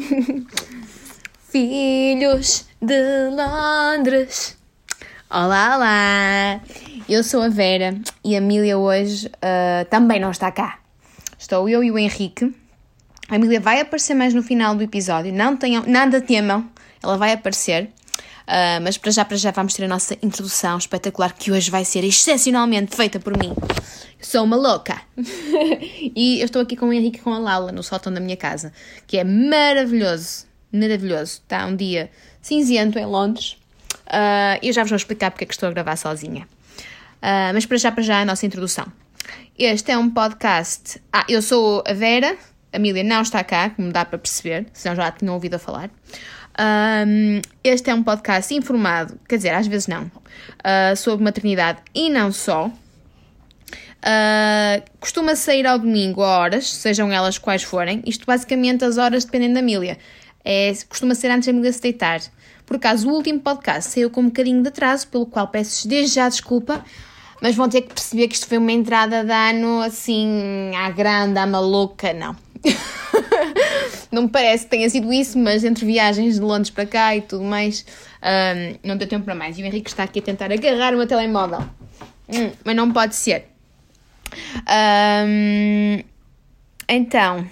Filhos de Londres. Olá, olá! Eu sou a Vera e a Emília hoje uh, também não está cá. Estou eu e o Henrique. A Emília vai aparecer mais no final do episódio, não tenham, nada temam, ela vai aparecer. Uh, mas para já, para já vamos ter a nossa introdução espetacular que hoje vai ser excepcionalmente feita por mim. Sou uma louca! e eu estou aqui com o Henrique e com a Laura no sótão da minha casa, que é maravilhoso, maravilhoso. Está um dia cinzento em Londres. Uh, eu já vos vou explicar porque é que estou a gravar sozinha. Uh, mas para já, para já, a nossa introdução. Este é um podcast. Ah, eu sou a Vera, a Emília não está cá, como dá para perceber, senão já tinham ouvido a falar. Um, este é um podcast informado, quer dizer, às vezes não, uh, sobre maternidade e não só. Uh, costuma sair ao domingo a horas, sejam elas quais forem. Isto basicamente as horas dependem da Emília. É, costuma ser antes da Emília se deitar. Por acaso, o último podcast saiu com um bocadinho de atraso, pelo qual peço desde já desculpa, mas vão ter que perceber que isto foi uma entrada de ano assim, à grande, à maluca, não. não me parece que tenha sido isso, mas entre viagens de Londres para cá e tudo mais, um, não deu tempo para mais. E o Henrique está aqui a tentar agarrar o meu telemóvel. Hum, mas não pode ser. Um, então,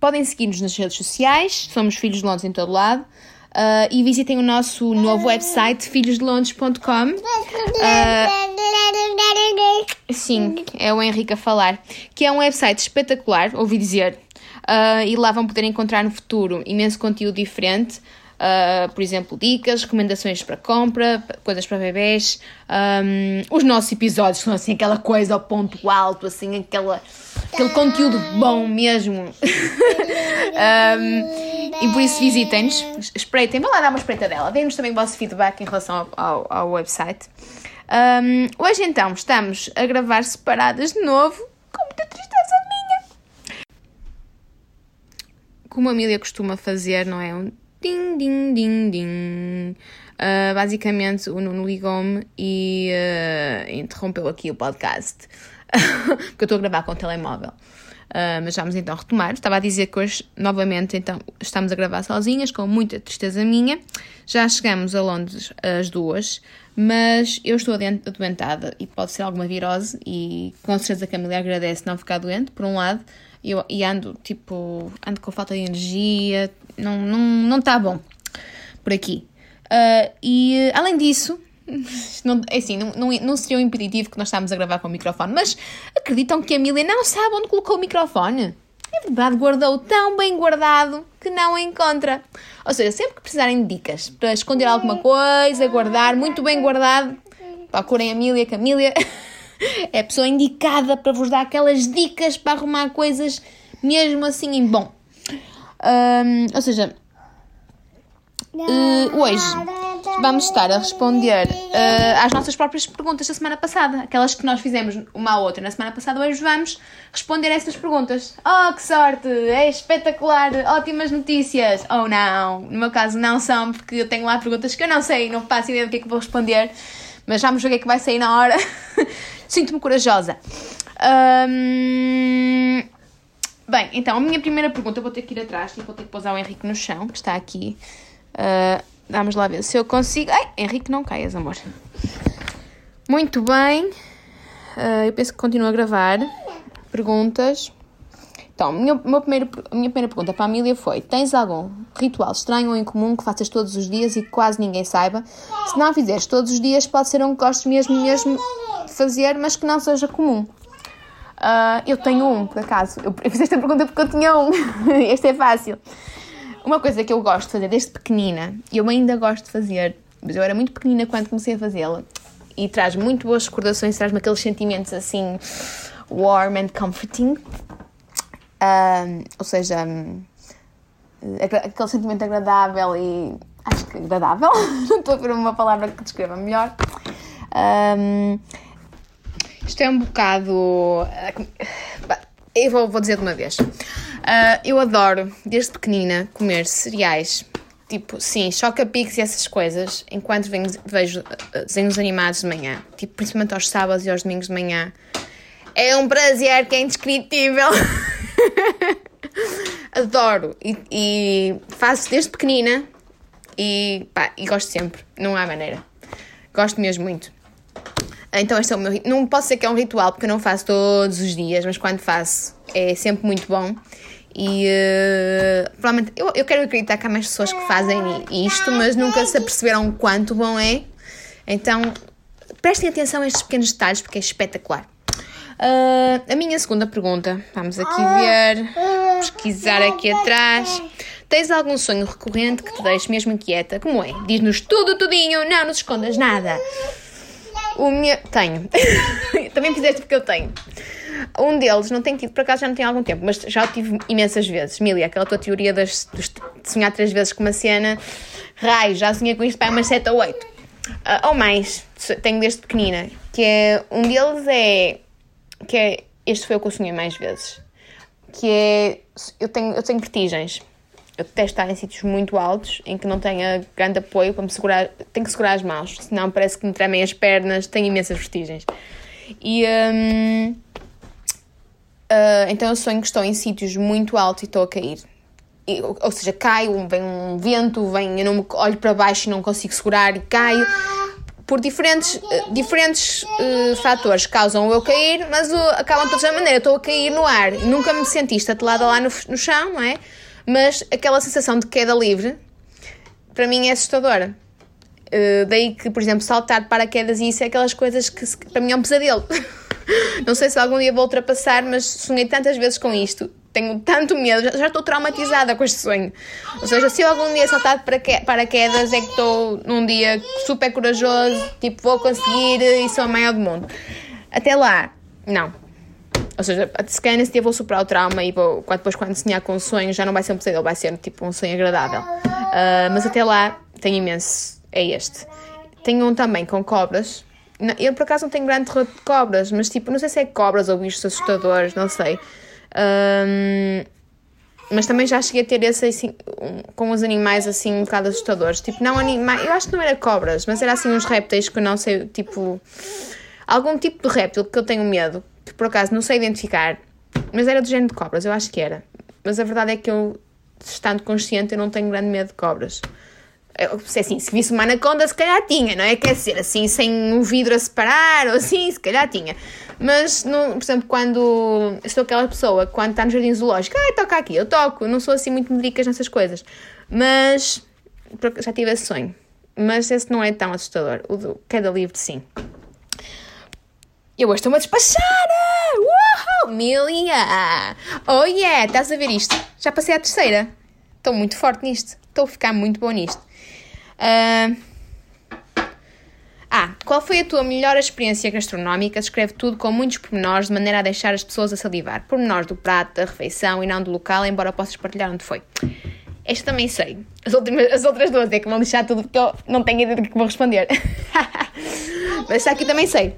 podem seguir-nos nas redes sociais, somos Filhos de Londres em todo lado. Uh, e visitem o nosso novo website filhosdelondres.com. Uh, sim, é o Henrique a falar. Que é um website espetacular, ouvi dizer. Uh, e lá vão poder encontrar no futuro imenso conteúdo diferente. Uh, por exemplo, dicas, recomendações para compra, coisas para bebês, um, os nossos episódios são assim aquela coisa ao ponto alto, assim, aquela, aquele conteúdo bom mesmo. um, e por isso visitem-nos, espreitem, vão lá dar uma espreita dela, deem-nos também o vosso feedback em relação ao, ao, ao website. Um, hoje então estamos a gravar separadas de novo, com muita tristeza minha. Como a Emília costuma fazer, não é? Um Ding, ding, ding, ding. Uh, basicamente, o Nuno ligou-me e uh, interrompeu aqui o podcast. porque eu estou a gravar com o telemóvel. Uh, mas vamos então retomar. Estava a dizer que hoje, novamente, então, estamos a gravar sozinhas, com muita tristeza minha. Já chegamos a Londres às duas, mas eu estou adoentada e pode ser alguma virose. E com certeza que a Camila agradece não ficar doente, por um lado. Eu, e ando, tipo, ando com falta de energia, não está não, não tá bom por aqui. Uh, e além disso, não, é assim, não, não, não seria um impeditivo que nós estávamos a gravar com o microfone, mas acreditam que a Emília não sabe onde colocou o microfone? É verdade, guardou tão bem guardado que não encontra. Ou seja, sempre que precisarem de dicas para esconder alguma coisa, guardar, muito bem guardado, procurem a Emília, que a Emília é a pessoa indicada para vos dar aquelas dicas para arrumar coisas mesmo assim em bom. Um, ou seja, uh, hoje vamos estar a responder uh, às nossas próprias perguntas da semana passada, aquelas que nós fizemos uma à outra na semana passada. Hoje vamos responder a essas perguntas. Oh, que sorte! É espetacular! Ótimas notícias! Ou oh, não, no meu caso não são, porque eu tenho lá perguntas que eu não sei, não faço ideia do que é que vou responder, mas vamos ver o que é que vai sair na hora. Sinto-me corajosa. Bem, então, a minha primeira pergunta, vou ter que ir atrás, e vou ter que pousar o Henrique no chão, que está aqui. Uh, vamos lá ver se eu consigo. Ai, Henrique, não caias, amor. Muito bem. Uh, eu penso que continuo a gravar. Perguntas. Então, minha, meu primeiro, a minha primeira pergunta para a Amília foi: Tens algum ritual estranho ou incomum que faças todos os dias e que quase ninguém saiba? Se não fizeres todos os dias, pode ser um que gostes mesmo, mesmo fazer, mas que não seja comum. Uh, eu tenho um, por acaso. Eu, fiz esta pergunta porque eu tinha um. este é fácil. Uma coisa que eu gosto de fazer desde pequenina, e eu ainda gosto de fazer, mas eu era muito pequenina quando comecei a fazê-la, e traz muito boas recordações, traz-me aqueles sentimentos assim warm and comforting. Uh, ou seja, um, aquele sentimento agradável e acho que agradável, não estou a ver uma palavra que descreva melhor. Um, isto é um bocado. Eu vou, vou dizer de uma vez. Uh, eu adoro, desde pequenina, comer cereais. Tipo, sim, choca-piques e essas coisas, enquanto venho, vejo desenhos animados de manhã. Tipo, principalmente aos sábados e aos domingos de manhã. É um prazer que é indescritível. adoro e, e faço desde pequenina e, pá, e gosto sempre, não há maneira. Gosto mesmo muito. Então este é o meu Não posso dizer que é um ritual porque eu não faço todos os dias, mas quando faço é sempre muito bom. E uh, provavelmente eu, eu quero acreditar que há mais pessoas que fazem isto, mas nunca se aperceberam quanto bom é. Então prestem atenção a estes pequenos detalhes porque é espetacular. Uh, a minha segunda pergunta, vamos aqui ver, pesquisar aqui atrás. Tens algum sonho recorrente que te deixe mesmo inquieta? Como é? Diz-nos tudo, tudinho, não nos escondas nada. O meu. Tenho. Também fizeste porque eu tenho. Um deles não tenho tido, por acaso já não tem algum tempo, mas já o tive imensas vezes. Mili, aquela tua teoria das, de sonhar três vezes com uma cena, raio, já sonhei com isto para umas 7 ou 8. Uh, ou mais, tenho desde pequenina. Que é. Um deles é. Que é. Este foi o que eu sonhei mais vezes. Que é. Eu tenho, eu tenho vertigens eu detesto estar em sítios muito altos, em que não tenha grande apoio para me segurar, tenho que segurar as mãos, senão parece que me tremem as pernas, tenho imensas vertigens. E um, uh, ah, então eu sonho que estou em sítios muito altos e estou a cair. E, ou, seja, caio, vem um vento, vem, eu não me olho para baixo e não consigo segurar e caio. Por diferentes, diferentes uh, fatores causam eu cair, mas acabam de toda maneira. Estou a cair no ar. Nunca me senti estatelada lá no, no chão, não é? Mas aquela sensação de queda livre, para mim é assustadora. Uh, daí que, por exemplo, saltar de paraquedas e isso é aquelas coisas que para mim é um pesadelo. Não sei se algum dia vou ultrapassar, mas sonhei tantas vezes com isto. Tenho tanto medo, já, já estou traumatizada com este sonho. Ou seja, se eu algum dia saltar de paraquedas, é que estou num dia super corajoso, tipo, vou conseguir e sou a maior do mundo. Até lá, não. Ou seja, se calhar nesse dia vou superar o trauma e vou, depois quando sonhar com um sonho já não vai ser um pesadelo, vai ser tipo um sonho agradável. Uh, mas até lá tenho imenso, é este. Tenho um também com cobras. Eu por acaso não tenho grande terror de cobras, mas tipo, não sei se é cobras ou bichos assustadores, não sei. Um, mas também já cheguei a ter esse assim, com os animais assim um bocado assustadores. Tipo, não animais, eu acho que não era cobras, mas era assim uns répteis que eu não sei, tipo, algum tipo de réptil que eu tenho medo que por acaso não sei identificar, mas era do género de cobras, eu acho que era. Mas a verdade é que eu, estando consciente, eu não tenho grande medo de cobras. Eu, se, assim, se visse uma anaconda, se calhar tinha, não é? Quer dizer, assim, sem um vidro a separar, ou assim, se calhar tinha. Mas, não, por exemplo, quando eu sou aquela pessoa, quando está no jardim zoológico, ah, toca aqui, eu toco, não sou assim muito medicas nessas coisas. Mas, já tive esse sonho. Mas esse não é tão assustador. O do queda livre, sim. Eu hoje estou-me a despachar! Uau! Milia! Oh yeah! Estás a ver isto? Já passei à terceira. Estou muito forte nisto. Estou a ficar muito bom nisto. Uh... Ah, qual foi a tua melhor experiência gastronómica? Escreve tudo com muitos pormenores, de maneira a deixar as pessoas a salivar. Pormenores do prato, da refeição e não do local, embora possas partilhar onde foi. Esta também sei. As, últimas, as outras duas é que vão deixar tudo porque eu não tenho ideia do que vou responder. Mas esta aqui também sei.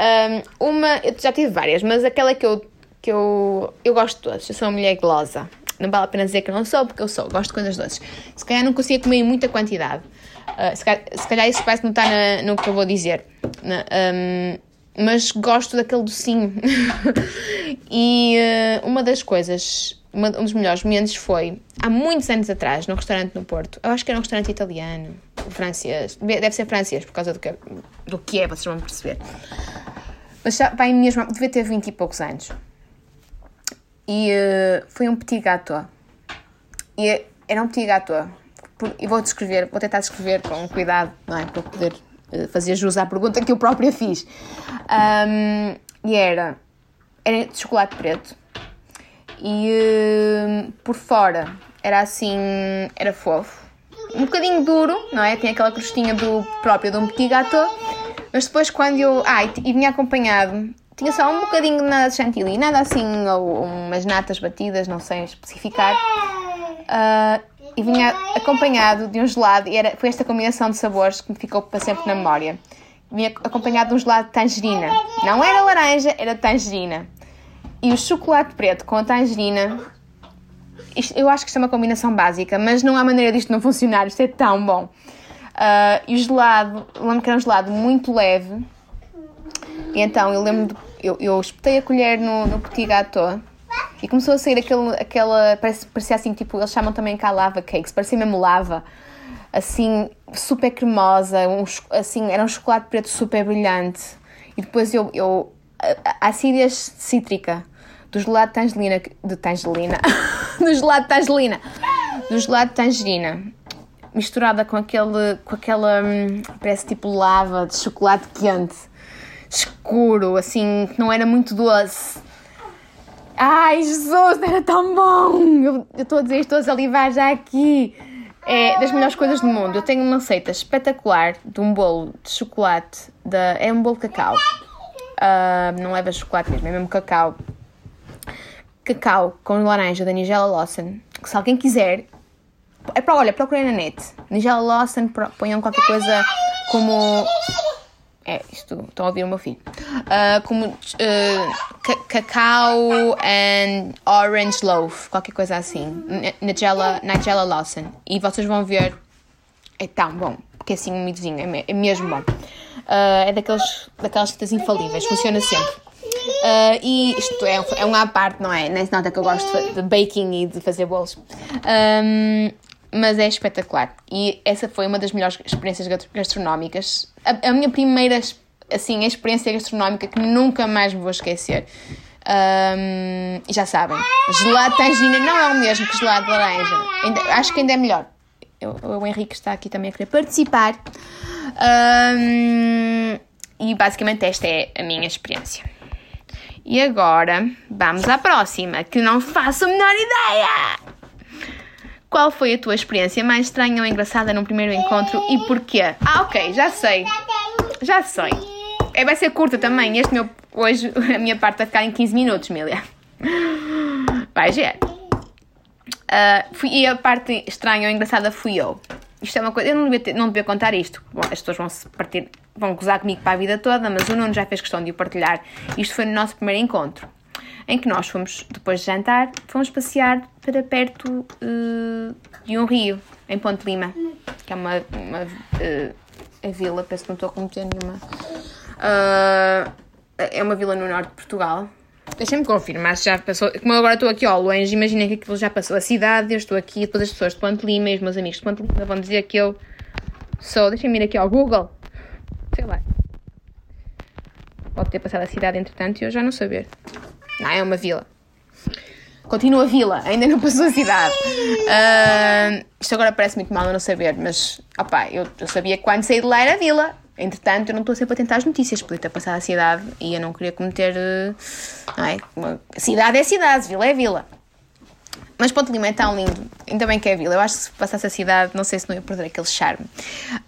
Um, uma, eu já tive várias, mas aquela que eu, que eu, eu gosto de todas. Eu sou uma mulher golosa. Não vale a pena dizer que não sou, porque eu sou. Gosto de coisas doces. Se calhar não consigo comer em muita quantidade. Uh, se, calhar, se, calhar, isso vai se notar na, no que eu vou dizer. Na, um, mas gosto daquele docinho. e uh, uma das coisas, uma, um dos melhores momentos foi há muitos anos atrás, num restaurante no Porto. Eu acho que era um restaurante italiano, francês. Deve ser francês, por causa do que, do que é, vocês vão perceber. Mas já vai mesmo, devia ter 20 e poucos anos. E uh, foi um petit gâteau. E era um petit gâteau. E vou descrever, vou tentar descrever com cuidado, não é? Para poder uh, fazer jus à pergunta que eu própria fiz. Um, e era, era de chocolate preto. E uh, por fora era assim, era fofo. Um bocadinho duro, não é? Tem aquela crostinha do próprio de um petit gâteau mas depois quando eu. Ah, e, vinha acompanhado. Tinha só um bocadinho de chantilly, nada assim, ou umas natas batidas, não sei especificar. Uh, e vinha acompanhado de um gelado, e era, foi esta combinação de sabores que me ficou para sempre na memória. Vinha acompanhado de um gelado de tangerina. Não era laranja, era tangerina. E o chocolate preto com a tangerina. Isto, eu acho que isto é uma combinação básica, mas não há maneira disto não funcionar. Isto é tão bom. Uh, e o gelado, lembro que era um gelado muito leve. E então eu lembro, de, eu, eu espetei a colher no, no petit gâteau E começou a sair aquele, aquela, parece, parecia assim, tipo, eles chamam também cá lava cakes, parecia mesmo lava, assim, super cremosa, um, assim, era um chocolate preto super brilhante. E depois eu, eu a, acidez cítrica do gelado de tangerina, de tangerina, do gelado de tangerina, do gelado de tangerina, misturada com aquele, com aquela, hum, parece tipo lava de chocolate quente, escuro, assim, que não era muito doce. Ai, Jesus, era tão bom! Eu estou a dizer, estou a salivar já aqui. É das melhores coisas do mundo. Eu tenho uma receita espetacular de um bolo de chocolate. Da, é um bolo de cacau. Uh, não leva chocolate mesmo, é mesmo cacau. Cacau com laranja da Nigella Lawson. Que se alguém quiser, é para, olha, procurem na net. Nigella Lawson, ponham qualquer coisa como. É, isto, estão a ouvir o meu filho. Uh, como uh, cacau and orange loaf, qualquer coisa assim. Nigella, Nigella Lawson. E vocês vão ver. É tão bom, porque assim um midozinho, é, é mesmo bom. Uh, é daqueles, daquelas receitas infalíveis, funciona sempre. Uh, e isto é, é uma à parte, não é? Nem se nota que eu gosto de baking e de fazer bolos. Um, mas é espetacular. E essa foi uma das melhores experiências gastronómicas. A, a minha primeira assim, experiência gastronómica que nunca mais me vou esquecer. Um, já sabem, gelado de tangerina não é o mesmo que gelado de laranja. Ainda, acho que ainda é melhor. Eu, o Henrique está aqui também a querer participar. Um, e basicamente esta é a minha experiência. E agora vamos à próxima, que não faço a menor ideia! Qual foi a tua experiência mais estranha ou engraçada num primeiro encontro e porquê? Ah, ok, já sei. Já sei. É, vai ser curta também. Este meu, hoje a minha parte vai ficar em 15 minutos, Milia. Vai, ver. Uh, fui, e a parte estranha ou engraçada fui eu. Isto é uma coisa. Eu não devia, ter, não devia contar isto. Bom, as pessoas vão se partir, vão gozar comigo para a vida toda, mas o Nuno já fez questão de o partilhar. Isto foi no nosso primeiro encontro em que nós fomos, depois de jantar, fomos passear para perto uh, de um rio, em Ponte Lima, que é uma, uma uh, vila, penso que não estou a cometer nenhuma. Uh, é uma vila no norte de Portugal. Deixem-me confirmar se já passou. Como eu agora estou aqui ao longe, imaginem que aquilo já passou a cidade, eu estou aqui, depois as pessoas de Ponte Lima e os meus amigos de Ponte Lima vão dizer que eu sou. Deixem-me ir aqui ao Google. Sei lá. Pode ter passado a cidade entretanto e eu já não saber. Não, é uma vila. Continua vila, ainda não passou a cidade. Uh, isto agora parece muito mal eu não saber, mas opa, eu, eu sabia que quando saí de lá era vila. Entretanto, eu não estou sempre a tentar as notícias, podia ter passado a cidade e eu não queria cometer. Não é? Uma, cidade é cidade, vila é vila. Mas Ponte Lima é tão lindo, ainda bem que é vila. Eu acho que se passasse a cidade, não sei se não ia perder aquele charme.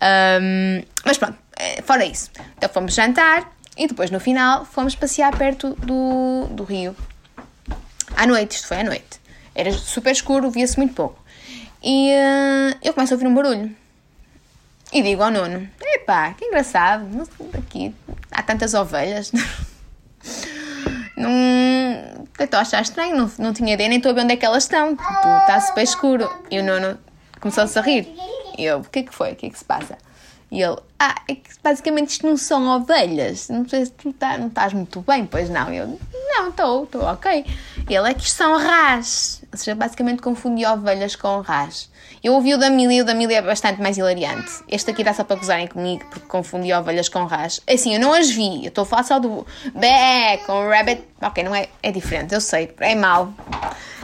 Um, mas pronto, eh, fora isso. Então fomos jantar, e depois, no final, fomos passear perto do, do rio. À noite, isto foi à noite. Era super escuro, via-se muito pouco. E uh, eu começo a ouvir um barulho. E digo ao nono: Epá, que engraçado, aqui há tantas ovelhas. não. Estou a achar estranho, não, não tinha ideia, nem estou a ver onde é que elas estão. Tipo, está super escuro. E o nono começou-se a rir. E eu: O que é que foi? O que é que se passa? E ele, ah, é que basicamente isto não são ovelhas. Não sei se tu tá, não estás muito bem, pois não. Eu, não, estou, estou ok. E ele, é que isto são rás. Ou seja, basicamente confundi ovelhas com rás. Eu ouvi o da Mili e o da Mili é bastante mais hilariante. Este aqui dá só para gozarem comigo, porque confundi ovelhas com rás. É assim, eu não as vi. Eu estou a falar só do bé com rabbit. Ok, não é, é diferente, eu sei. É mau.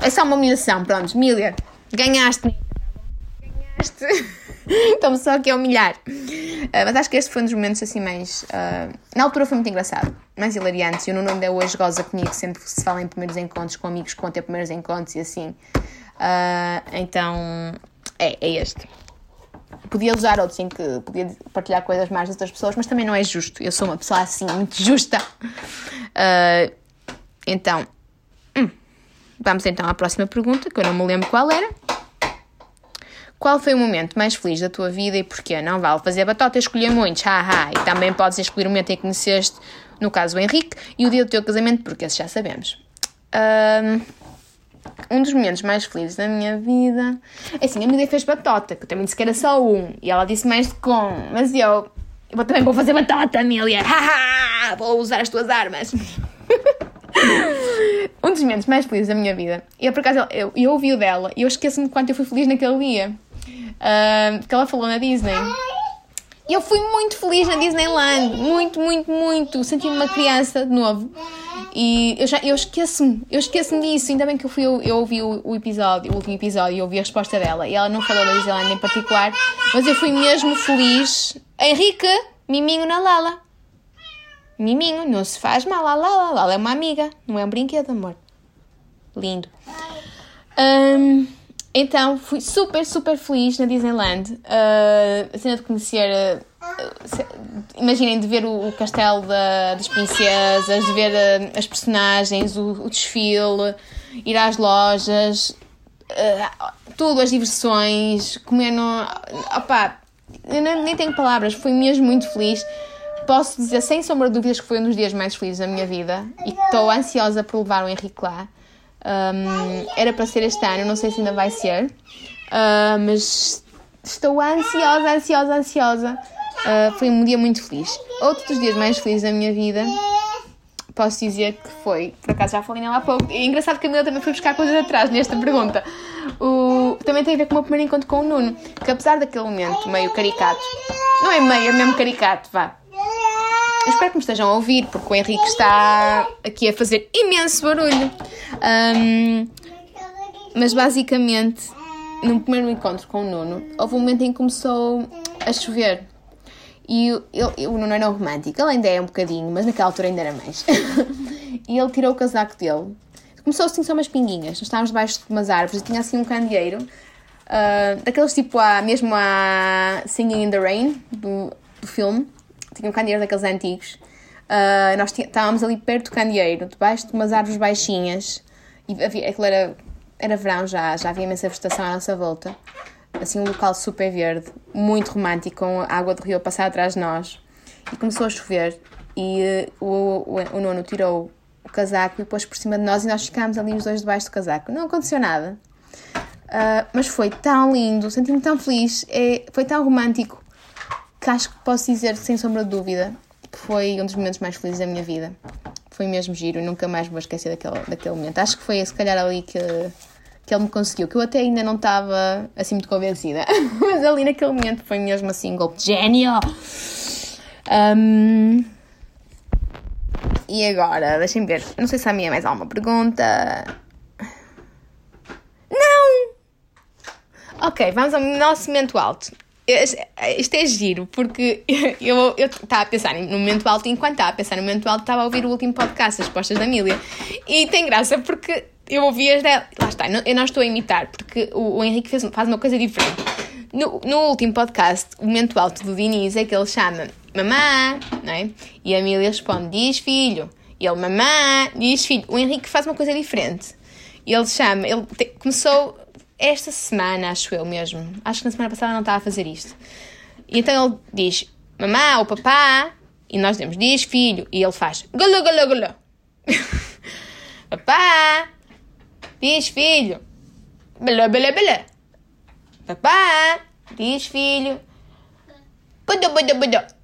É só uma humilhação, pronto. Milia, ganhaste. Ganhaste. Estou-me só aqui a humilhar. Uh, mas acho que este foi um dos momentos assim mais. Uh, na altura foi muito engraçado, mais hilariante. E o Nuno ainda hoje goza comigo sempre se fala em primeiros encontros com amigos ter primeiros encontros e assim. Uh, então, é, é este. Podia usar outros em que podia partilhar coisas mais das outras pessoas, mas também não é justo. Eu sou uma pessoa assim, muito justa. então, hum, vamos então à próxima pergunta, que eu não me lembro qual era. Qual foi o momento mais feliz da tua vida e porquê? Não vale fazer batota e escolher muitos, haha. E também podes escolher o momento em que conheceste, no caso o Henrique, e o dia do teu casamento, porque esse já sabemos. Um, dos momentos mais felizes da minha vida. É assim, a minha fez batota, que eu também disse que era só um, e ela disse mais de com, mas eu. Eu também vou fazer batota, Amélia! Haha! Vou usar as tuas armas! um dos momentos mais felizes da minha vida. Eu, por acaso, eu, eu ouvi o dela e eu esqueço-me de quanto eu fui feliz naquele dia. Que ela falou na Disney. E eu fui muito feliz na Disneyland. Muito, muito, muito. Senti-me uma criança de novo. E eu já eu esqueço-me, eu esqueço-me disso. Ainda bem que eu fui, eu, eu ouvi o, o, episódio, o último episódio, e ouvi a resposta dela. E ela não falou da Disneyland em particular, mas eu fui mesmo feliz. Henrique, miminho na Lala. Miminho, não se faz mal. A Lala, Lala é uma amiga, não é um brinquedo, amor. Lindo. Um, então, fui super, super feliz na Disneyland. Uh, a cena de conhecer. Uh, imaginem, de ver o, o castelo da, das princesas, de ver uh, as personagens, o, o, desfile, ir às lojas, tudo, as diversões, comer no. Opá, nem tenho palavras, fui mesmo muito feliz. Posso dizer sem sombra de dúvidas que foi um dos dias mais felizes da minha vida e estou ansiosa por levar o Henrique lá. Um, era para ser este ano, não sei se ainda vai ser, uh, mas estou ansiosa, ansiosa, ansiosa. Uh, foi um dia muito feliz. Outro dos dias mais felizes da minha vida, posso dizer que foi, por acaso já falei nela há pouco, e é engraçado que a Camila também foi buscar coisas atrás nesta pergunta. O, também tem a ver com o meu primeiro encontro com o Nuno, que apesar daquele momento meio caricato, não é meio, é mesmo caricato, vá. Eu espero que me estejam a ouvir, porque o Henrique está aqui a fazer imenso barulho. Um, mas basicamente, no primeiro encontro com o Nuno, houve um momento em que começou a chover. E ele, o Nuno era romântico, ele ainda é um bocadinho, mas naquela altura ainda era mais. e ele tirou o casaco dele. Começou assim só umas pinguinhas. Nós estávamos debaixo de umas árvores e tinha assim um candeeiro, uh, daqueles tipo a, mesmo a Singing in the Rain, do, do filme. Tinha um candeeiro daqueles antigos. Uh, nós estávamos ali perto do candeeiro, debaixo de umas árvores baixinhas. E havia, aquilo era, era verão já, já havia imensa vegetação à nossa volta. Assim, um local super verde, muito romântico, com a água do rio a passar atrás de nós. E começou a chover e uh, o, o, o nono tirou o casaco e pôs por cima de nós e nós ficámos ali os dois debaixo do casaco. Não aconteceu nada. Uh, mas foi tão lindo, senti-me tão feliz, é, foi tão romântico que acho que posso dizer sem sombra de dúvida que foi um dos momentos mais felizes da minha vida foi mesmo giro nunca mais vou esquecer daquele, daquele momento. Acho que foi se calhar ali que, que ele me conseguiu, que eu até ainda não estava assim muito convencida, mas ali naquele momento foi mesmo assim um golpe de gênio. Um, e agora, deixem ver, não sei se há minha mais alguma pergunta. Não! Ok, vamos ao nosso momento alto isto é giro, porque eu estava a pensar no momento alto enquanto estava a pensar no momento alto estava a ouvir o último podcast, as respostas da Emília. E tem graça porque eu ouvi as dela. Lá está, eu não estou a imitar, porque o, o Henrique fez, faz uma coisa diferente. No, no último podcast, o momento alto do Diniz é que ele chama mamã, não é? E a Emília responde, diz filho. E ele, mamã, diz filho. O Henrique faz uma coisa diferente. Ele chama, ele te, começou esta semana, acho eu mesmo. Acho que na semana passada não estava a fazer isto. E então ele diz mamá ou papá, e nós dizemos diz filho, e ele faz galô, galô, galô. papá, diz filho, belô, belô, belô. Papá, diz filho,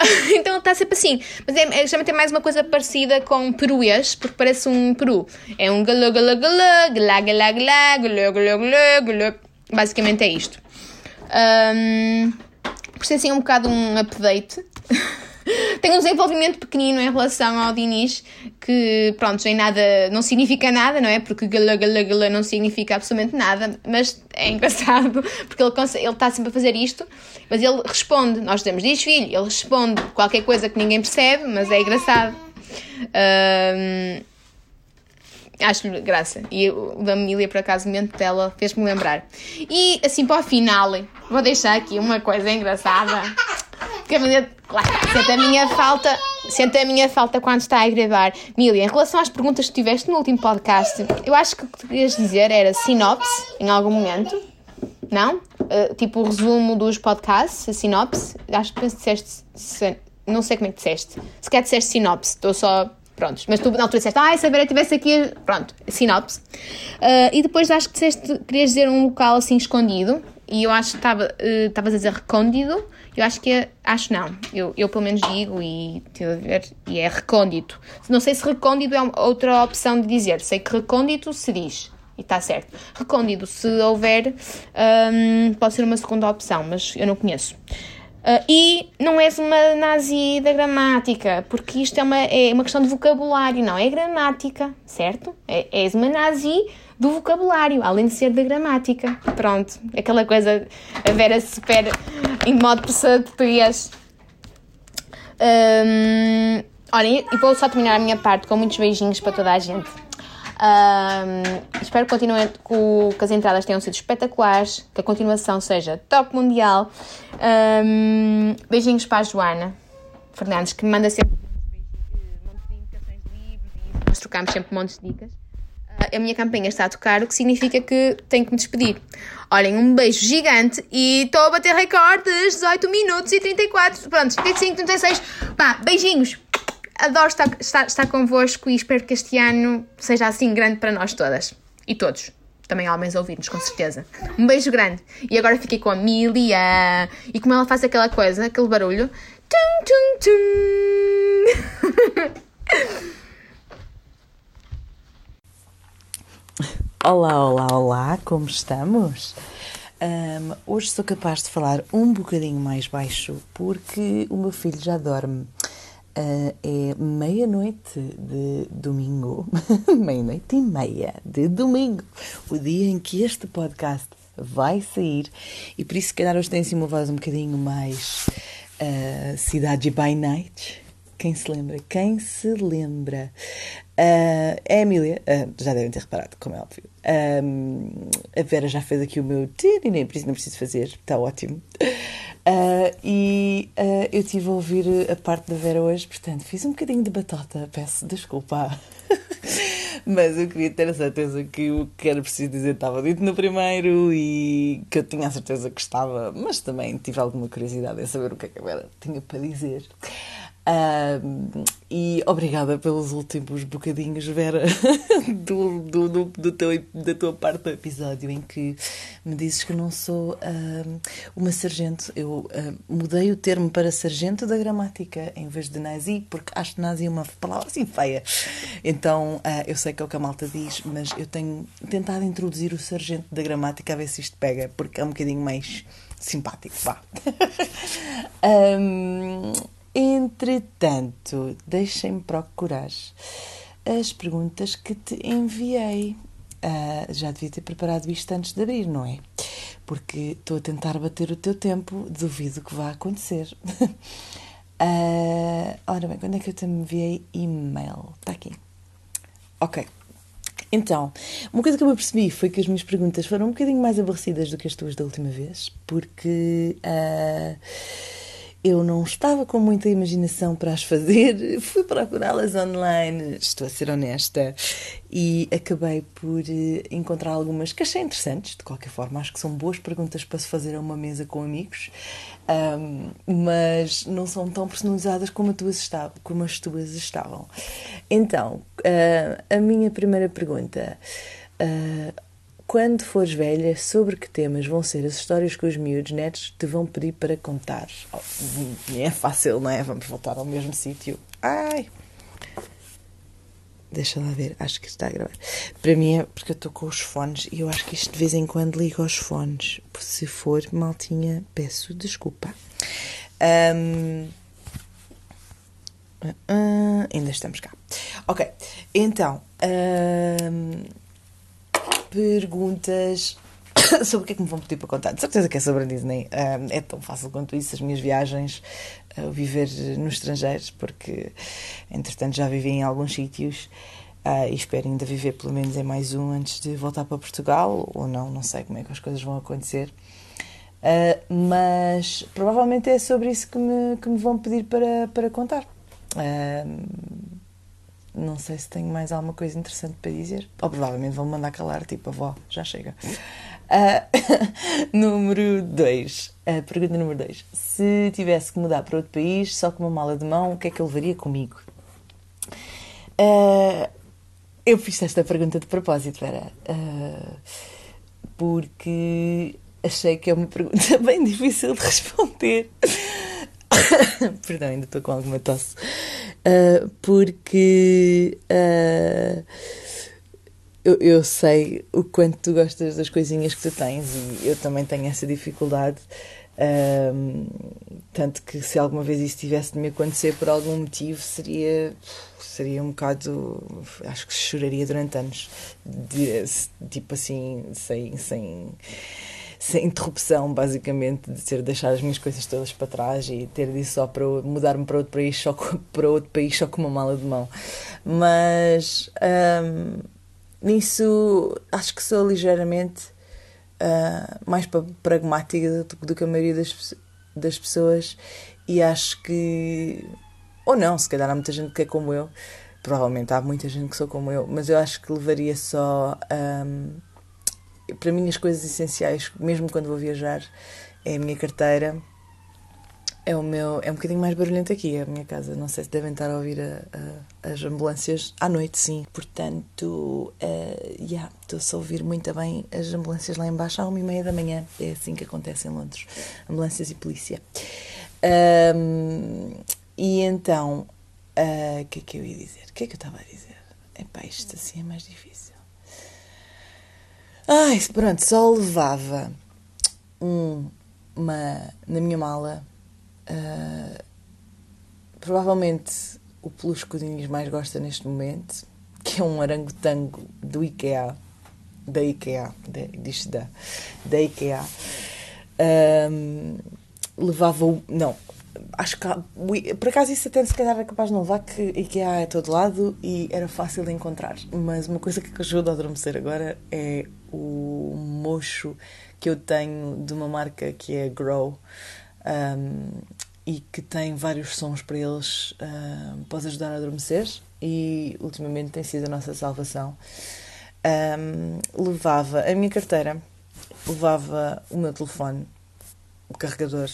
Então está sempre assim. Mas é, é, geralmente é mais uma coisa parecida com peruês, porque parece um peru. É um galô, galô, galô, galá, galá, galá, galô, galô, galô, galô. Basicamente é isto. Um, por ser assim um bocado um update. tem um desenvolvimento pequenino em relação ao Diniz, que, pronto, em nada, não significa nada, não é? Porque galã, galã, galã não significa absolutamente nada, mas é engraçado, porque ele, ele está sempre a fazer isto, mas ele responde, nós dizemos, diz filho, ele responde qualquer coisa que ninguém percebe, mas é engraçado. Um, acho-lhe graça. E o da Emília, por acaso, o momento dela fez-me lembrar. E assim, para o final, vou deixar aqui uma coisa engraçada. Que a claro, sente a minha falta, sente a minha falta quando está a gravar. Emília, em relação às perguntas que tiveste no último podcast, eu acho que o que tu querias dizer era sinopse, em algum momento. Não? Uh, tipo o resumo dos podcasts, a sinopse. Acho que disseste. Não sei como é que disseste. Se quer disseste sinopse, estou só Prontos, mas tu na altura disseste, ah, se a Vera estivesse aqui, pronto, sinopse. Uh, e depois acho que disseste, querias dizer um local assim escondido, e eu acho que estavas a dizer recôndito, eu acho que é, acho não, eu, eu pelo menos digo e a ver, e é recôndito. Não sei se recôndito é outra opção de dizer, sei que recôndito se diz, e está certo. Recôndito, se houver, um, pode ser uma segunda opção, mas eu não conheço. Uh, e não és uma nazi da gramática, porque isto é uma, é uma questão de vocabulário, não é gramática, certo? É, és uma nazi do vocabulário, além de ser da gramática. Pronto, aquela coisa, a Vera super em modo pessoa de português. Um, olhem, e vou só terminar a minha parte com muitos beijinhos para toda a gente. Um, espero que, continuem, que as entradas tenham sido espetaculares, que a continuação seja top mundial. Um, beijinhos para a Joana Fernandes, que me manda sempre montes de indicações de livros e nós trocamos sempre montes de dicas. A minha campanha está a tocar, o que significa que tenho que me despedir. Olhem, um beijo gigante e estou a bater recordes: 18 minutos e 34, pronto, 35, 36. Pá, beijinhos! adoro estar, estar, estar convosco e espero que este ano seja assim grande para nós todas e todos. Também homens ouvidos, com certeza. Um beijo grande. E agora fiquei com a Milia. E como ela faz aquela coisa, aquele barulho. Tum, tum, tum. Olá, olá, olá, como estamos? Um, hoje sou capaz de falar um bocadinho mais baixo porque o meu filho já dorme. Uh, é meia-noite de domingo, meia-noite e meia de domingo, o dia em que este podcast vai sair e por isso, se calhar, hoje tem assim uma voz um bocadinho mais uh, Cidade by Night. Quem se lembra? Quem se lembra? Uh, a Emília, uh, já devem ter reparado, como é óbvio. a Vera já fez aqui o meu. Nem preciso, não preciso fazer, está ótimo. Uh, e uh, eu estive a ouvir a parte da Vera hoje, portanto, fiz um bocadinho de batota, peço desculpa. Mas eu queria ter a certeza que o que era preciso dizer estava dito no primeiro e que eu tinha a certeza que estava, mas também tive alguma curiosidade em saber o que é que a Vera tinha para dizer. Uh, e obrigada pelos últimos bocadinhos, Vera, do, do, do, do, teu, da tua parte do episódio em que me dizes que não sou uh, uma sargento. Eu uh, mudei o termo para sargento da gramática em vez de nazi, porque acho nazi uma palavra assim feia. Então eu sei que é o que a malta diz, mas eu tenho tentado introduzir o sargento da gramática a ver se isto pega, porque é um bocadinho mais simpático. Vá. um, Entretanto, deixem-me procurar as perguntas que te enviei. Uh, já devia ter preparado isto antes de abrir, não é? Porque estou a tentar bater o teu tempo, duvido que vá acontecer. uh, ora bem, quando é que eu te enviei e-mail? Está aqui. Ok. Então, uma coisa que eu percebi foi que as minhas perguntas foram um bocadinho mais aborrecidas do que as tuas da última vez, porque. Uh, eu não estava com muita imaginação para as fazer, fui procurá-las online, estou a ser honesta, e acabei por eh, encontrar algumas que achei interessantes, de qualquer forma, acho que são boas perguntas para se fazer a uma mesa com amigos, um, mas não são tão personalizadas como, tuas estavam, como as tuas estavam. Então, uh, a minha primeira pergunta. Uh, quando fores velha, sobre que temas vão ser as histórias que os miúdos netos te vão pedir para contar? Oh, é fácil, não é? Vamos voltar ao mesmo sítio. Ai! Deixa lá ver, acho que está a gravar. Para mim é porque eu estou com os fones e eu acho que isto de vez em quando liga aos fones. Se for maltinha, peço desculpa. Um, uh, uh, ainda estamos cá. Ok, então. Um, perguntas sobre o que é que me vão pedir para contar. De certeza que é sobre a Disney. é tão fácil quanto isso, as minhas viagens, uh, viver nos estrangeiros, porque entretanto já vivi em alguns sítios uh, e espero ainda viver pelo menos em mais um antes de voltar para Portugal, ou não, não sei como é que as coisas vão acontecer. Uh, mas provavelmente é sobre isso que me, que me vão pedir para, para contar. Uh, não sei se tenho mais alguma coisa interessante para dizer. Ou provavelmente vão mandar calar, tipo, avó, já chega. Uh, número 2. Uh, pergunta número 2. Se tivesse que mudar para outro país, só com uma mala de mão, o que é que eu levaria comigo? Uh, eu fiz esta pergunta de propósito, Vera. porque achei que é uma pergunta bem difícil de responder. Perdão, ainda estou com alguma tosse. Uh, porque uh, eu, eu sei o quanto tu gostas das coisinhas que tu tens e eu também tenho essa dificuldade. Um, tanto que se alguma vez isso tivesse de me acontecer por algum motivo, seria, seria um bocado. Acho que choraria durante anos. De, tipo assim, sem, sem, sem interrupção, basicamente, de ter de deixar as minhas coisas todas para trás e ter de só para mudar-me para outro país só com, para outro país só com uma mala de mão. Mas um, nisso acho que sou ligeiramente uh, mais pragmática do, do, que a maioria das, das pessoas e acho que ou não, se calhar há muita gente que é como eu provavelmente há muita gente que sou como eu mas eu acho que levaria só um, para mim as coisas essenciais mesmo quando vou viajar é a minha carteira. É o meu é um bocadinho mais barulhento aqui a minha casa. Não sei se devem estar a ouvir a, a, as ambulâncias à noite sim. Portanto uh, yeah, estou a ouvir muito bem as ambulâncias lá embaixo à uma e meia da manhã. É assim que acontece em Londres ambulâncias e polícia. Um, e então o uh, que é que eu ia dizer? O que é que eu estava a dizer? Epá, isto assim é mais difícil ai pronto só levava um, uma na minha mala Uh, provavelmente o peluche que o Diniz mais gosta neste momento, que é um arangotango do IKEA, da IKEA, diz da, da IKEA. Um, levava o. Não, acho que. Por acaso isso até se calhar era capaz de não levar, que IKEA é todo lado e era fácil de encontrar. Mas uma coisa que ajuda a adormecer agora é o mocho que eu tenho de uma marca que é Grow um, e que tem vários sons para eles, um, pode ajudar a adormecer e ultimamente tem sido a nossa salvação. Um, levava a minha carteira, levava o meu telefone, o carregador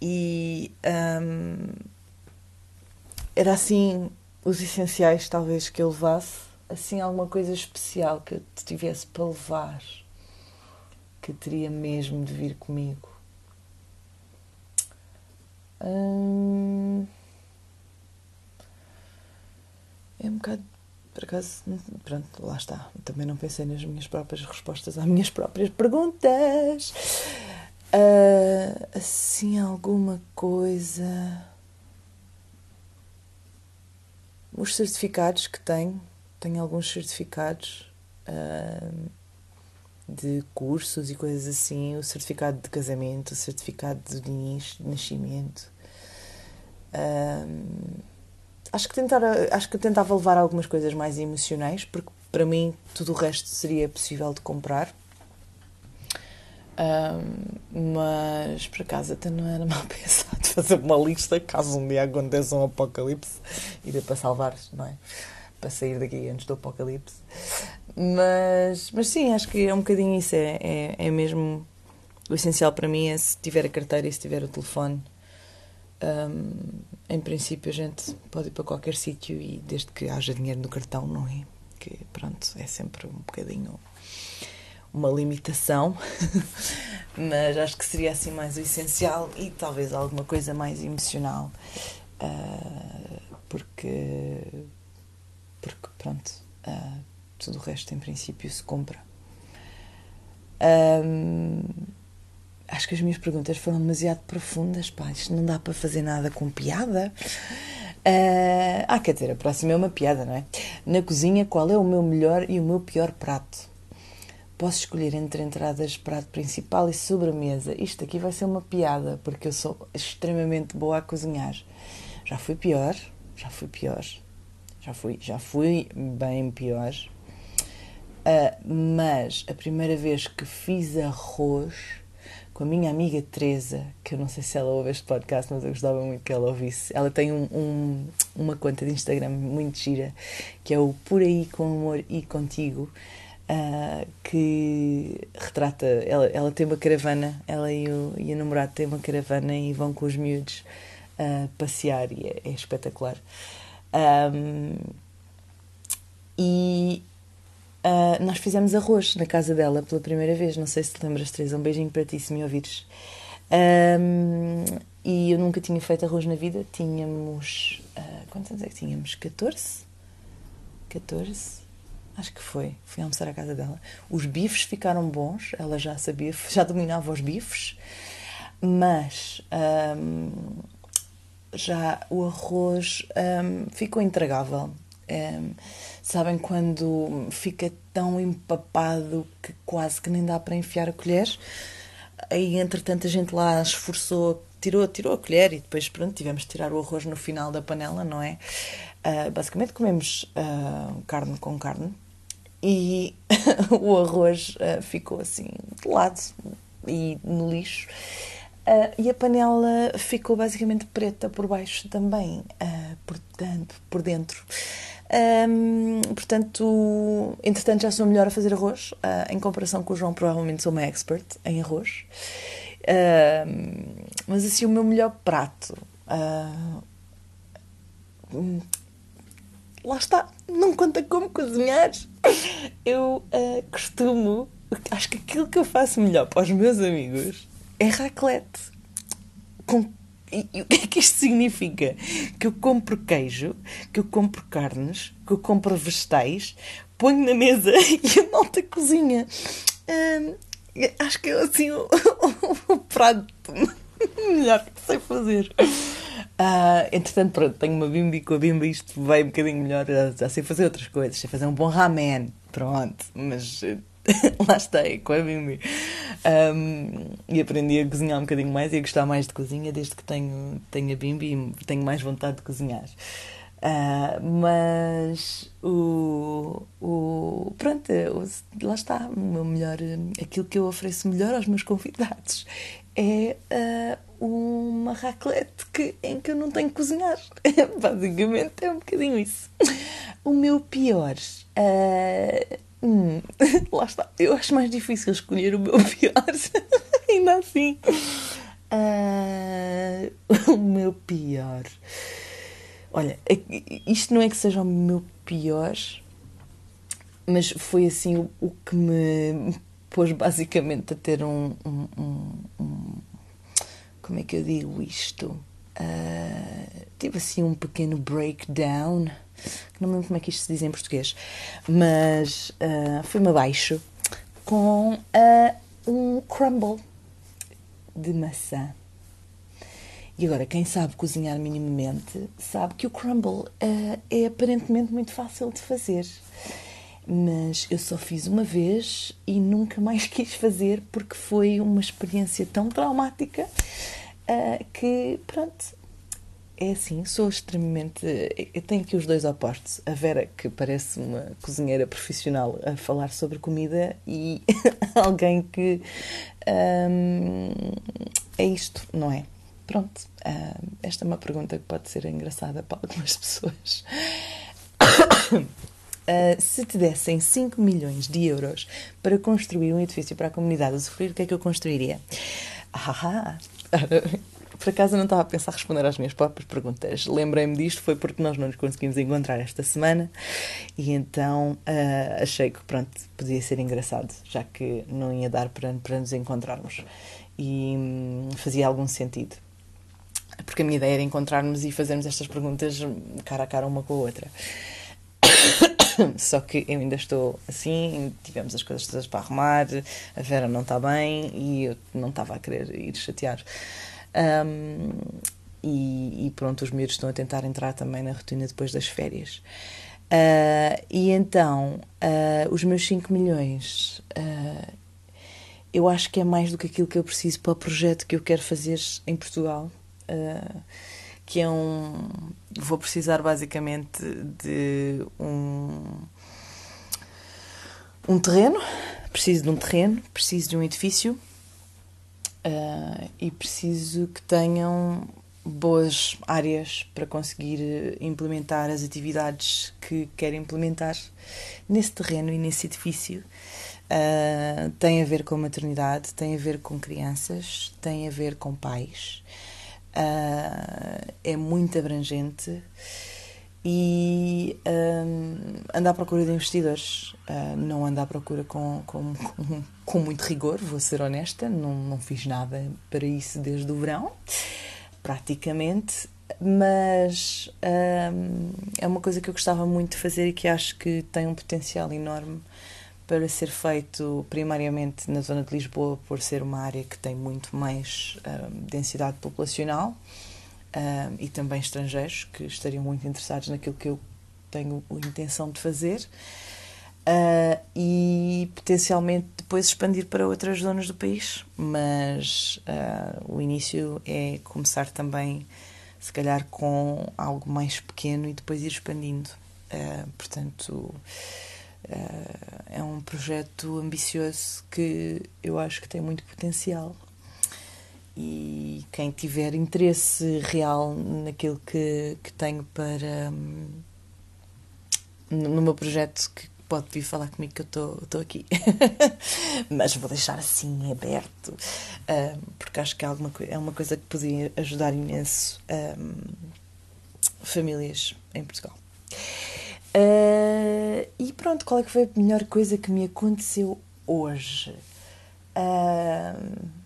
e era assim os essenciais talvez que eu levasse, assim alguma coisa especial que eu tivesse para levar que teria mesmo de vir comigo. Hum, é um bocado. Por acaso, pronto, lá está. Também não pensei nas minhas próprias respostas às minhas próprias perguntas. Uh, assim, alguma coisa. Os certificados que tenho, tenho alguns certificados. Uh, de cursos e coisas assim, o certificado de casamento, o certificado de nascimento. Um, acho que tentar, acho que tentava levar algumas coisas mais emocionais, porque para mim tudo o resto seria possível de comprar. Mas por acaso até não era mal pensado fazer uma lista caso um dia aconteça um apocalipse dê para salvar, não é? Para sair daqui antes do apocalipse. Mas, mas sim, acho que é um bocadinho isso. É, é, é mesmo o essencial para mim é se tiver a carteira e se tiver o telefone. Um, em princípio, a gente pode ir para qualquer sítio e desde que haja dinheiro no cartão, não é? Que pronto, é sempre um bocadinho uma limitação, mas acho que seria assim mais o essencial e talvez alguma coisa mais emocional, uh, porque, porque pronto. Uh, tudo o resto, em princípio, se compra. Um, acho que as minhas perguntas foram demasiado profundas, pá, isto não dá para fazer nada com piada. Uh, ah, quer dizer, a próxima é uma piada, não é? Na cozinha, qual é o meu melhor e o meu pior prato? Posso escolher entre entradas, prato principal e sobremesa. Isto aqui vai ser uma piada, porque eu sou extremamente boa a cozinhar. Já fui pior, já fui pior, já fui, já fui bem pior. Uh, mas a primeira vez que fiz arroz com a minha amiga Teresa, que eu não sei se ela ouve este podcast, mas eu gostava muito que ela ouvisse. Ela tem um, um, uma conta de Instagram muito gira, que é o Por Aí com Amor e Contigo, uh, que retrata. Ela, ela tem uma caravana, ela e o, e o namorado têm uma caravana e vão com os miúdos uh, passear, e é, é espetacular. Um, e uh, nós fizemos arroz na casa dela pela primeira vez. Não sei se te lembras, Teresa. Um beijinho para ti, se me ouvires. Um, e eu nunca tinha feito arroz na vida. Tínhamos. Uh, quantos anos é que tínhamos? 14? 14? Acho que foi. Fui almoçar à casa dela. Os bifes ficaram bons. Ela já sabia, já dominava os bifes. Mas. Um, já o arroz um, ficou intragável. Um, sabem quando fica tão empapado que quase que nem dá para enfiar a colher? Aí, entretanto, a gente lá esforçou, tirou, tirou a colher e depois, pronto, tivemos de tirar o arroz no final da panela, não é? Uh, basicamente, comemos uh, carne com carne e o arroz uh, ficou assim de lado e no lixo. Uh, e a panela ficou basicamente preta por baixo também, uh, portanto, por dentro. Um, portanto, entretanto, já sou melhor a fazer arroz. Uh, em comparação com o João, provavelmente sou uma expert em arroz. mas assim, o meu melhor prato. lá está, não conta como cozinhar. Eu costumo, acho que aquilo que eu faço melhor para os meus amigos é raclette. Com... E, o que é que isto significa? Que eu compro queijo, que eu compro carnes, que eu compro vegetais, ponho na mesa e a malta cozinha. Acho que é assim o, o, o prato melhor que sei fazer. Uh, entretanto, pronto, tenho uma bimbi e com a bimba isto vai um bocadinho melhor. Já, já sei fazer outras coisas, sei fazer um bom ramen, pronto, mas lá está, é com a Bimbi. Um, e aprendi a cozinhar um bocadinho mais e a gostar mais de cozinha desde que tenho, tenho a Bimbi e tenho mais vontade de cozinhar. Uh, mas o, o pronto, o, lá está, o meu melhor, aquilo que eu ofereço melhor aos meus convidados é uh, uma raclette que, em que eu não tenho que cozinhar. Basicamente é um bocadinho isso. O meu pior. Uh, Hum, lá está. Eu acho mais difícil escolher o meu pior. Ainda assim. Uh, o meu pior. Olha, é isto não é que seja o meu pior, mas foi assim o, o que me pôs basicamente a ter um, um, um, um como é que eu digo isto? Uh, tive assim um pequeno breakdown não me lembro como é que isto se diz em português, mas uh, fui-me abaixo com uh, um crumble de maçã. E agora, quem sabe cozinhar minimamente sabe que o crumble uh, é aparentemente muito fácil de fazer. Mas eu só fiz uma vez e nunca mais quis fazer porque foi uma experiência tão traumática uh, que, pronto, é assim, sou extremamente. Eu tenho aqui os dois opostos. A Vera, que parece uma cozinheira profissional a falar sobre comida, e alguém que. Hum, é isto, não é? Pronto. Hum, esta é uma pergunta que pode ser engraçada para algumas pessoas. Uh, se te dessem 5 milhões de euros para construir um edifício para a comunidade usufruir, o que é que eu construiria? Ah, por acaso não estava a pensar responder às minhas próprias perguntas. Lembrei-me disto, foi porque nós não nos conseguimos encontrar esta semana e então uh, achei que pronto, podia ser engraçado, já que não ia dar para, para nos encontrarmos. E hum, fazia algum sentido. Porque a minha ideia era encontrarmos e fazermos estas perguntas cara a cara uma com a outra. Só que eu ainda estou assim, tivemos as coisas todas para arrumar, a Vera não está bem e eu não estava a querer ir chatear. Um, e, e, pronto, os miúdos estão a tentar entrar também na rotina depois das férias. Uh, e então, uh, os meus 5 milhões, uh, eu acho que é mais do que aquilo que eu preciso para o projeto que eu quero fazer em Portugal. Que é um. Vou precisar basicamente de um. Um terreno, preciso de um terreno, preciso de um edifício, Uh, e preciso que tenham boas áreas para conseguir eh, implementar as atividades que quero implementar nesse terreno e nesse edifício. Uh, tem a ver com maternidade, tem a ver com crianças, tem a ver com pais. Uh, é muito abrangente e um, ando à procura de investidores. Uh, não ando à procura com, com, com, com, muito rigor, vou ser honesta, não, não fiz nada para isso desde o verão, praticamente, mas é uma coisa que eu gostava muito de fazer e que acho que tem um potencial enorme para ser feito primariamente na zona de Lisboa, por ser uma área que tem muito mais um, densidade populacional um, e também estrangeiros que estariam muito interessados naquilo que eu tenho a intenção de fazer. Uh, e potencialmente depois expandir para outras zonas do país, mas uh, o início é começar também, se calhar, com algo mais pequeno e depois ir expandindo. Uh, portanto, é um projeto ambicioso que eu acho que tem muito potencial. E quem tiver interesse real naquilo que, que tenho para hum, no meu projeto que pode vir falar comigo que eu estou aqui. Mas vou deixar assim aberto hum, porque acho que é, alguma, é uma coisa que podia ajudar imenso um, famílias em Portugal. Uh, e pronto, qual é que foi a melhor coisa que me aconteceu hoje? Uh,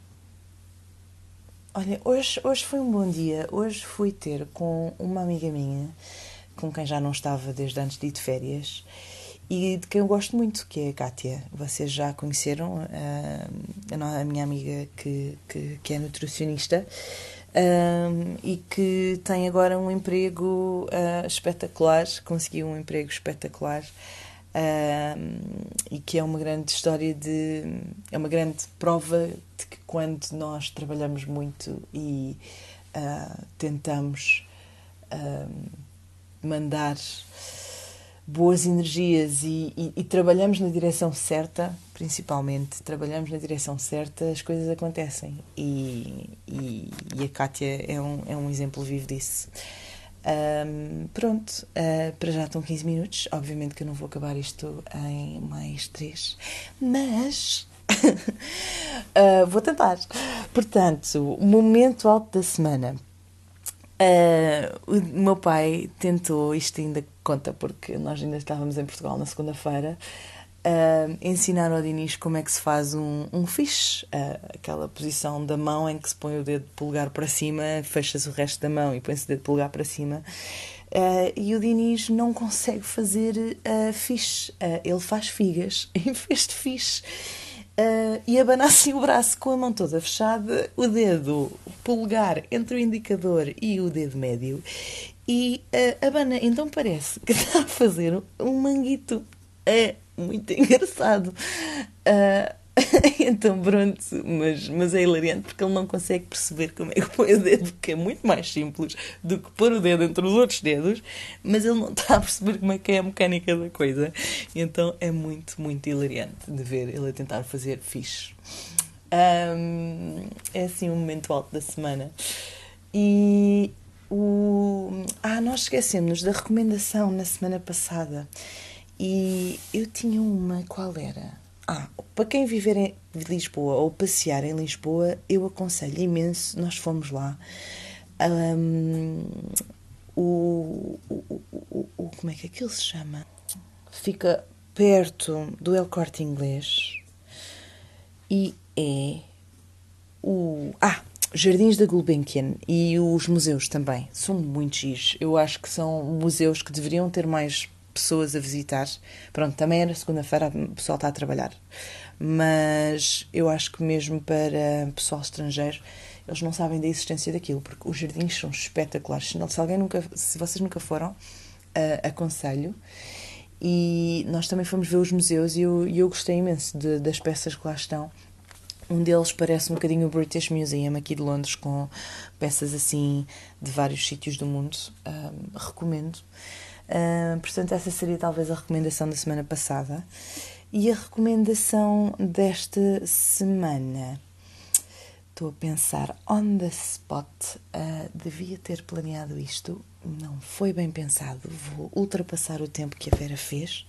Olha, hoje, hoje foi um bom dia. Hoje fui ter com uma amiga minha, com quem já não estava desde antes de ir de férias, e de quem eu gosto muito, que é a Kátia. Vocês já conheceram uh, a minha amiga que, que, que é nutricionista uh, e que tem agora um emprego uh, espetacular, conseguiu um emprego espetacular. Uh, e que é uma grande história de. é uma grande prova de que quando nós trabalhamos muito e uh, tentamos mandar boas energias e, e, e, trabalhamos na direção certa, principalmente, trabalhamos na direção certa, as coisas acontecem. E, e, e a Kátia é um, é um exemplo vivo disso. Um, pronto, uh, para já estão 15 minutos. Obviamente que eu não vou acabar isto em mais 3, mas uh, vou tentar. Portanto, momento alto da semana. Uh, o meu pai tentou, isto ainda conta porque nós ainda estávamos em Portugal na segunda-feira, uh, ensinar ao Dinis como é que se faz um, um uh, aquela posição da mão em que se põe o dedo polegar para cima, fecha-se o resto da mão e põe-se o dedo polegar para cima. Uh, e o Dinis não consegue fazer uh, fixe. Uh, ele faz figas em vez de fixe. Uh, e abana assim o braço com a mão toda fechada, o dedo polegar entre o indicador e o dedo médio, e uh, abana. Então parece que está a fazer um manguito. É muito engraçado. Uh, então pronto, mas, mas é hilariante porque ele não consegue perceber como é que põe o dedo, que é muito mais simples do que pôr o dedo entre os outros dedos, mas ele não está a perceber como é que é a mecânica da coisa. Então é muito, muito hilariante de ver ele a tentar fazer fixe. Um, é assim um momento alto da semana. E o. Ah, nós esquecemos da recomendação na semana passada. E eu tinha uma, qual era? Ah, para quem viver em Lisboa ou passear em Lisboa, eu aconselho imenso, nós fomos lá. Um, o, o, o, o, como é que aquilo se chama? Fica perto do El Corte Inglês e é o. Ah! Jardins da Gulbenkian e os museus também são muito giros. Eu acho que são museus que deveriam ter mais pessoas a visitar. Pronto, também era segunda-feira, o pessoal está a trabalhar. Mas eu acho que mesmo para pessoal estrangeiro, eles não sabem da existência daquilo, porque os jardins são espetaculares. Se alguém nunca, se vocês nunca foram, uh, aconselho. E nós também fomos ver os museus e eu, eu gostei imenso de, das peças que lá estão. Um deles parece um bocadinho o British Museum aqui de Londres, com peças assim de vários sítios do mundo. Um, recomendo. Uh, portanto, essa seria talvez a recomendação da semana passada. E a recomendação desta semana. Estou a pensar on the spot. Uh, devia ter planeado isto. Não foi bem pensado. Vou ultrapassar o tempo que a Vera fez.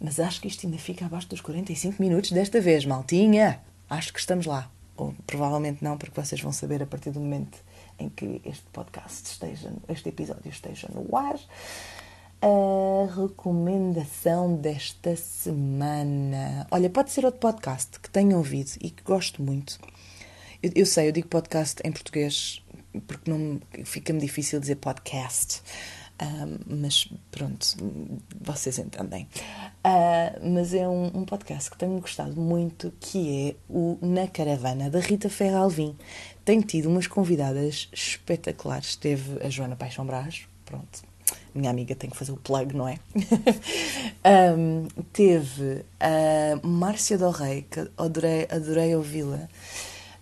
Mas acho que isto ainda fica abaixo dos 45 minutos desta vez, maltinha. Acho que estamos lá. Ou provavelmente não, porque vocês vão saber a partir do momento em que este podcast esteja, este episódio esteja no ar. A recomendação desta semana. Olha, pode ser outro podcast que tenho ouvido e que gosto muito. Eu, eu sei, eu digo podcast em português porque não fica-me difícil dizer podcast. Mas pronto, vocês entendem. Uh, mas é um, um, podcast que tenho gostado muito, que é o Na Caravana, da Rita Ferra Alvim. Tem tido umas convidadas espetaculares. Teve a Joana Paixão Brás, pronto, minha amiga tem que fazer o plug, não é? um, teve a Márcia do Rei, que adorei, adorei ouvi-la.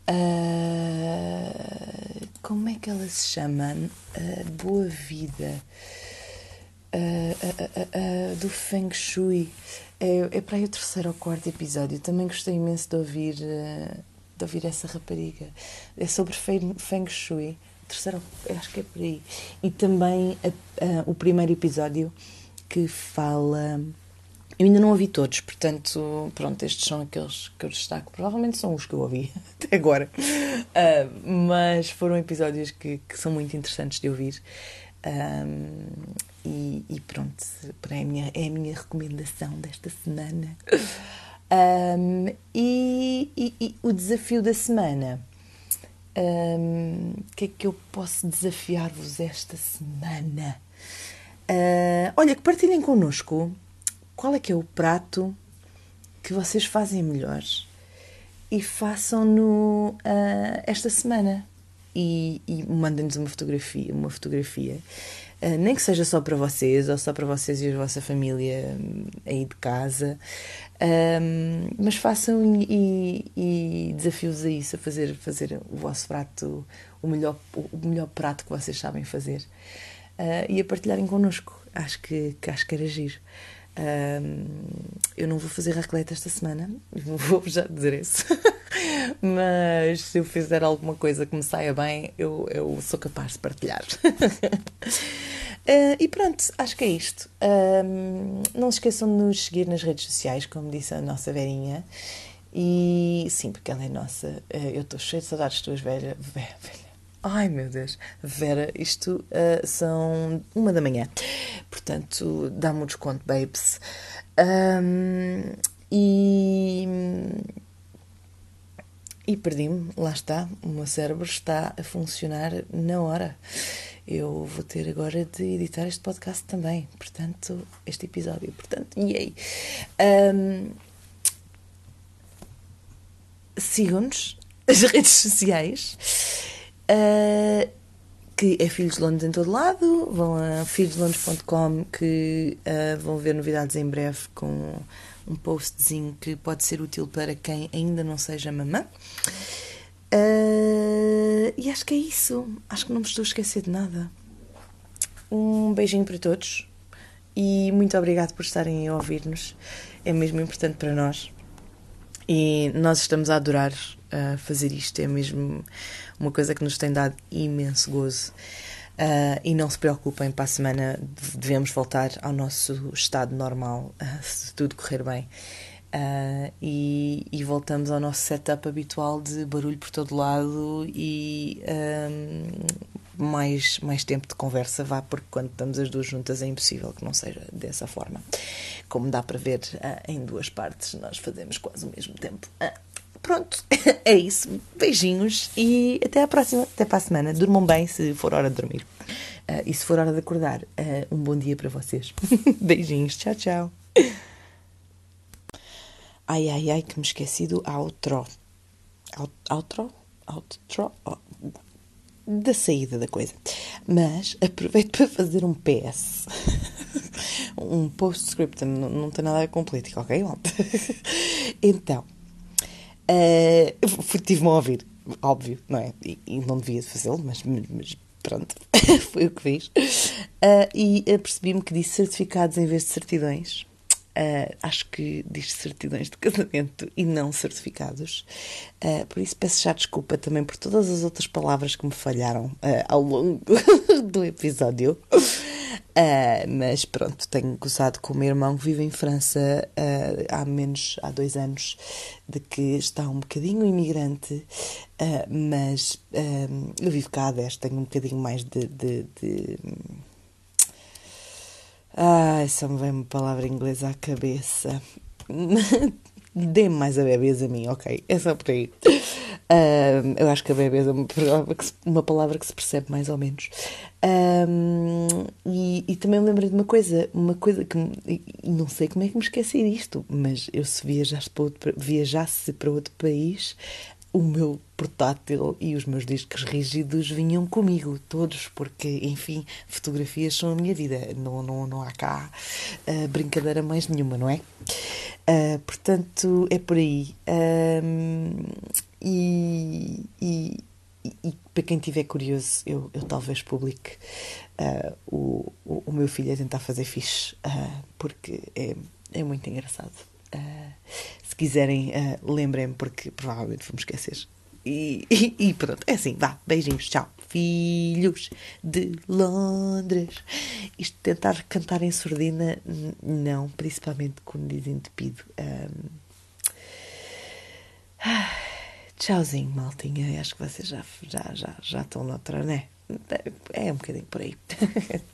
Uh, como é que ela se chama? Uh, Boa Vida. Uh, do Feng Shui. É, é para aí o terceiro ou quarto episódio. Também gostei imenso de ouvir, de ouvir essa rapariga. É sobre Feng Shui. Terceiro, acho que é por aí. E também o primeiro episódio que fala eu ainda não ouvi todos, portanto, pronto, estes são aqueles que eu destaco. Provavelmente são os que eu ouvi até agora. Uh, mas foram episódios que, que, são muito interessantes de ouvir. Um, e, e, pronto, é a, minha, é a minha recomendação desta semana. Um, e, e, e, o desafio da semana. O um, que é que eu posso desafiar-vos esta semana? Uh, olha, que partilhem connosco qual é que é o prato que vocês fazem melhor e façam-no uh, esta semana e, e mandem-nos uma fotografia, uma fotografia. Uh, nem que seja só para vocês ou só para vocês e a vossa família um, aí de casa, um, mas façam e, e desafio-vos a isso, a fazer, fazer o vosso prato, o melhor, o melhor prato que vocês sabem fazer uh, e a partilharem connosco. Acho que, que acho que era giro. Um, eu não vou fazer raclette esta semana, vou já dizer isso. Mas se eu fizer alguma coisa que me saia bem, eu, eu sou capaz de partilhar. Uh, e pronto, acho que é isto. Não se esqueçam de nos seguir nas redes sociais, como disse a nossa Verinha. E sim, porque ela é nossa. Uh, eu estou cheio de saudades de tuas velhas. Velha, Ai meu Deus, Vera, isto uh, são uma da manhã, portanto dá-me um desconto, babes. Um, e. E perdi-me, lá está, o meu cérebro está a funcionar na hora. Eu vou ter agora de editar este podcast também, portanto, este episódio, portanto, yay! Um, Sigam-nos nas redes sociais Uh, que é Filhos de Londres em todo lado. Vão a filhosdelondres.com que uh, vão ver novidades em breve com um postzinho que pode ser útil para quem ainda não seja mamã. Uh, e acho que é isso. Acho que não me estou a esquecer de nada. Um beijinho para todos e muito obrigado por estarem a ouvir-nos. É mesmo importante para nós. E nós estamos a adorar uh, fazer isto. É mesmo uma coisa que nos tem dado imenso gozo. Uh, e não se preocupem, para a semana devemos voltar ao nosso estado normal, uh, se tudo correr bem. Uh, e, e, voltamos ao nosso setup habitual de barulho por todo lado e um, mais, mais tempo de conversa, vá, porque quando estamos as duas juntas é impossível que não seja dessa forma. Como dá para ver em duas partes, nós fazemos quase o mesmo tempo. Pronto, é isso. Beijinhos e até à próxima. Até para a semana. Durmam bem se for hora de dormir. Uh, e se for hora de acordar, uh, um bom dia para vocês. Beijinhos. Tchau, tchau. Ai, ai, ai, que me esqueci do outro. Outro? Outro? Oh, da saída da coisa. Mas aproveito para fazer um PS. um postscriptum. Não, não tem nada a ver com política, ok? então, Uh, Tive-me a ouvir, óbvio, não é? E, e não devia fazê-lo, mas, mas, pronto, foi o que fiz. Uh, e percebi-me que disse certificados em vez de certidões. Uh, acho que diz certidões de casamento e não certificados. Uh, por isso peço já desculpa também por todas as outras palavras que me falharam uh, ao longo do episódio. Mas pronto, tenho gozado com o meu irmão que vive em França há menos, há dois anos, de que está um bocadinho imigrante, mas eu vivo cá há 10, tenho um bocadinho mais de. de, de... Ai, só me vem uma palavra inglesa à cabeça. Dê-me mais a bebês a mim, ok? É só por aí. Eu acho que a bebês é uma palavra, que se, uma palavra que se percebe mais ou menos. Um, e, e, também me lembrei de uma coisa, uma coisa que não sei como é que me esqueci disto, mas eu se viajasse para outro, viajasse para outro país, o meu portátil e os meus discos rígidos vinham comigo, todos, porque, enfim, fotografias são a minha vida, não, não, não há cá uh, brincadeira mais nenhuma, não é? Uh, portanto, é por aí. E, e, e, para quem estiver curioso, eu, eu talvez publique uh, o, o, o, meu filho a tentar fazer fixe, porque é, é muito engraçado. Se quiserem, lembrem-me, porque provavelmente vou-me esquecer. E, e, e, pronto, é assim, vá, beijinhos, tchau. Filhos de Londres. Isto tentar cantar em surdina, não, principalmente quando dizem depido. Um... Tchauzinho, maltinha. Acho que vocês já, já, já, já estão noutra, né? É um bocadinho por aí.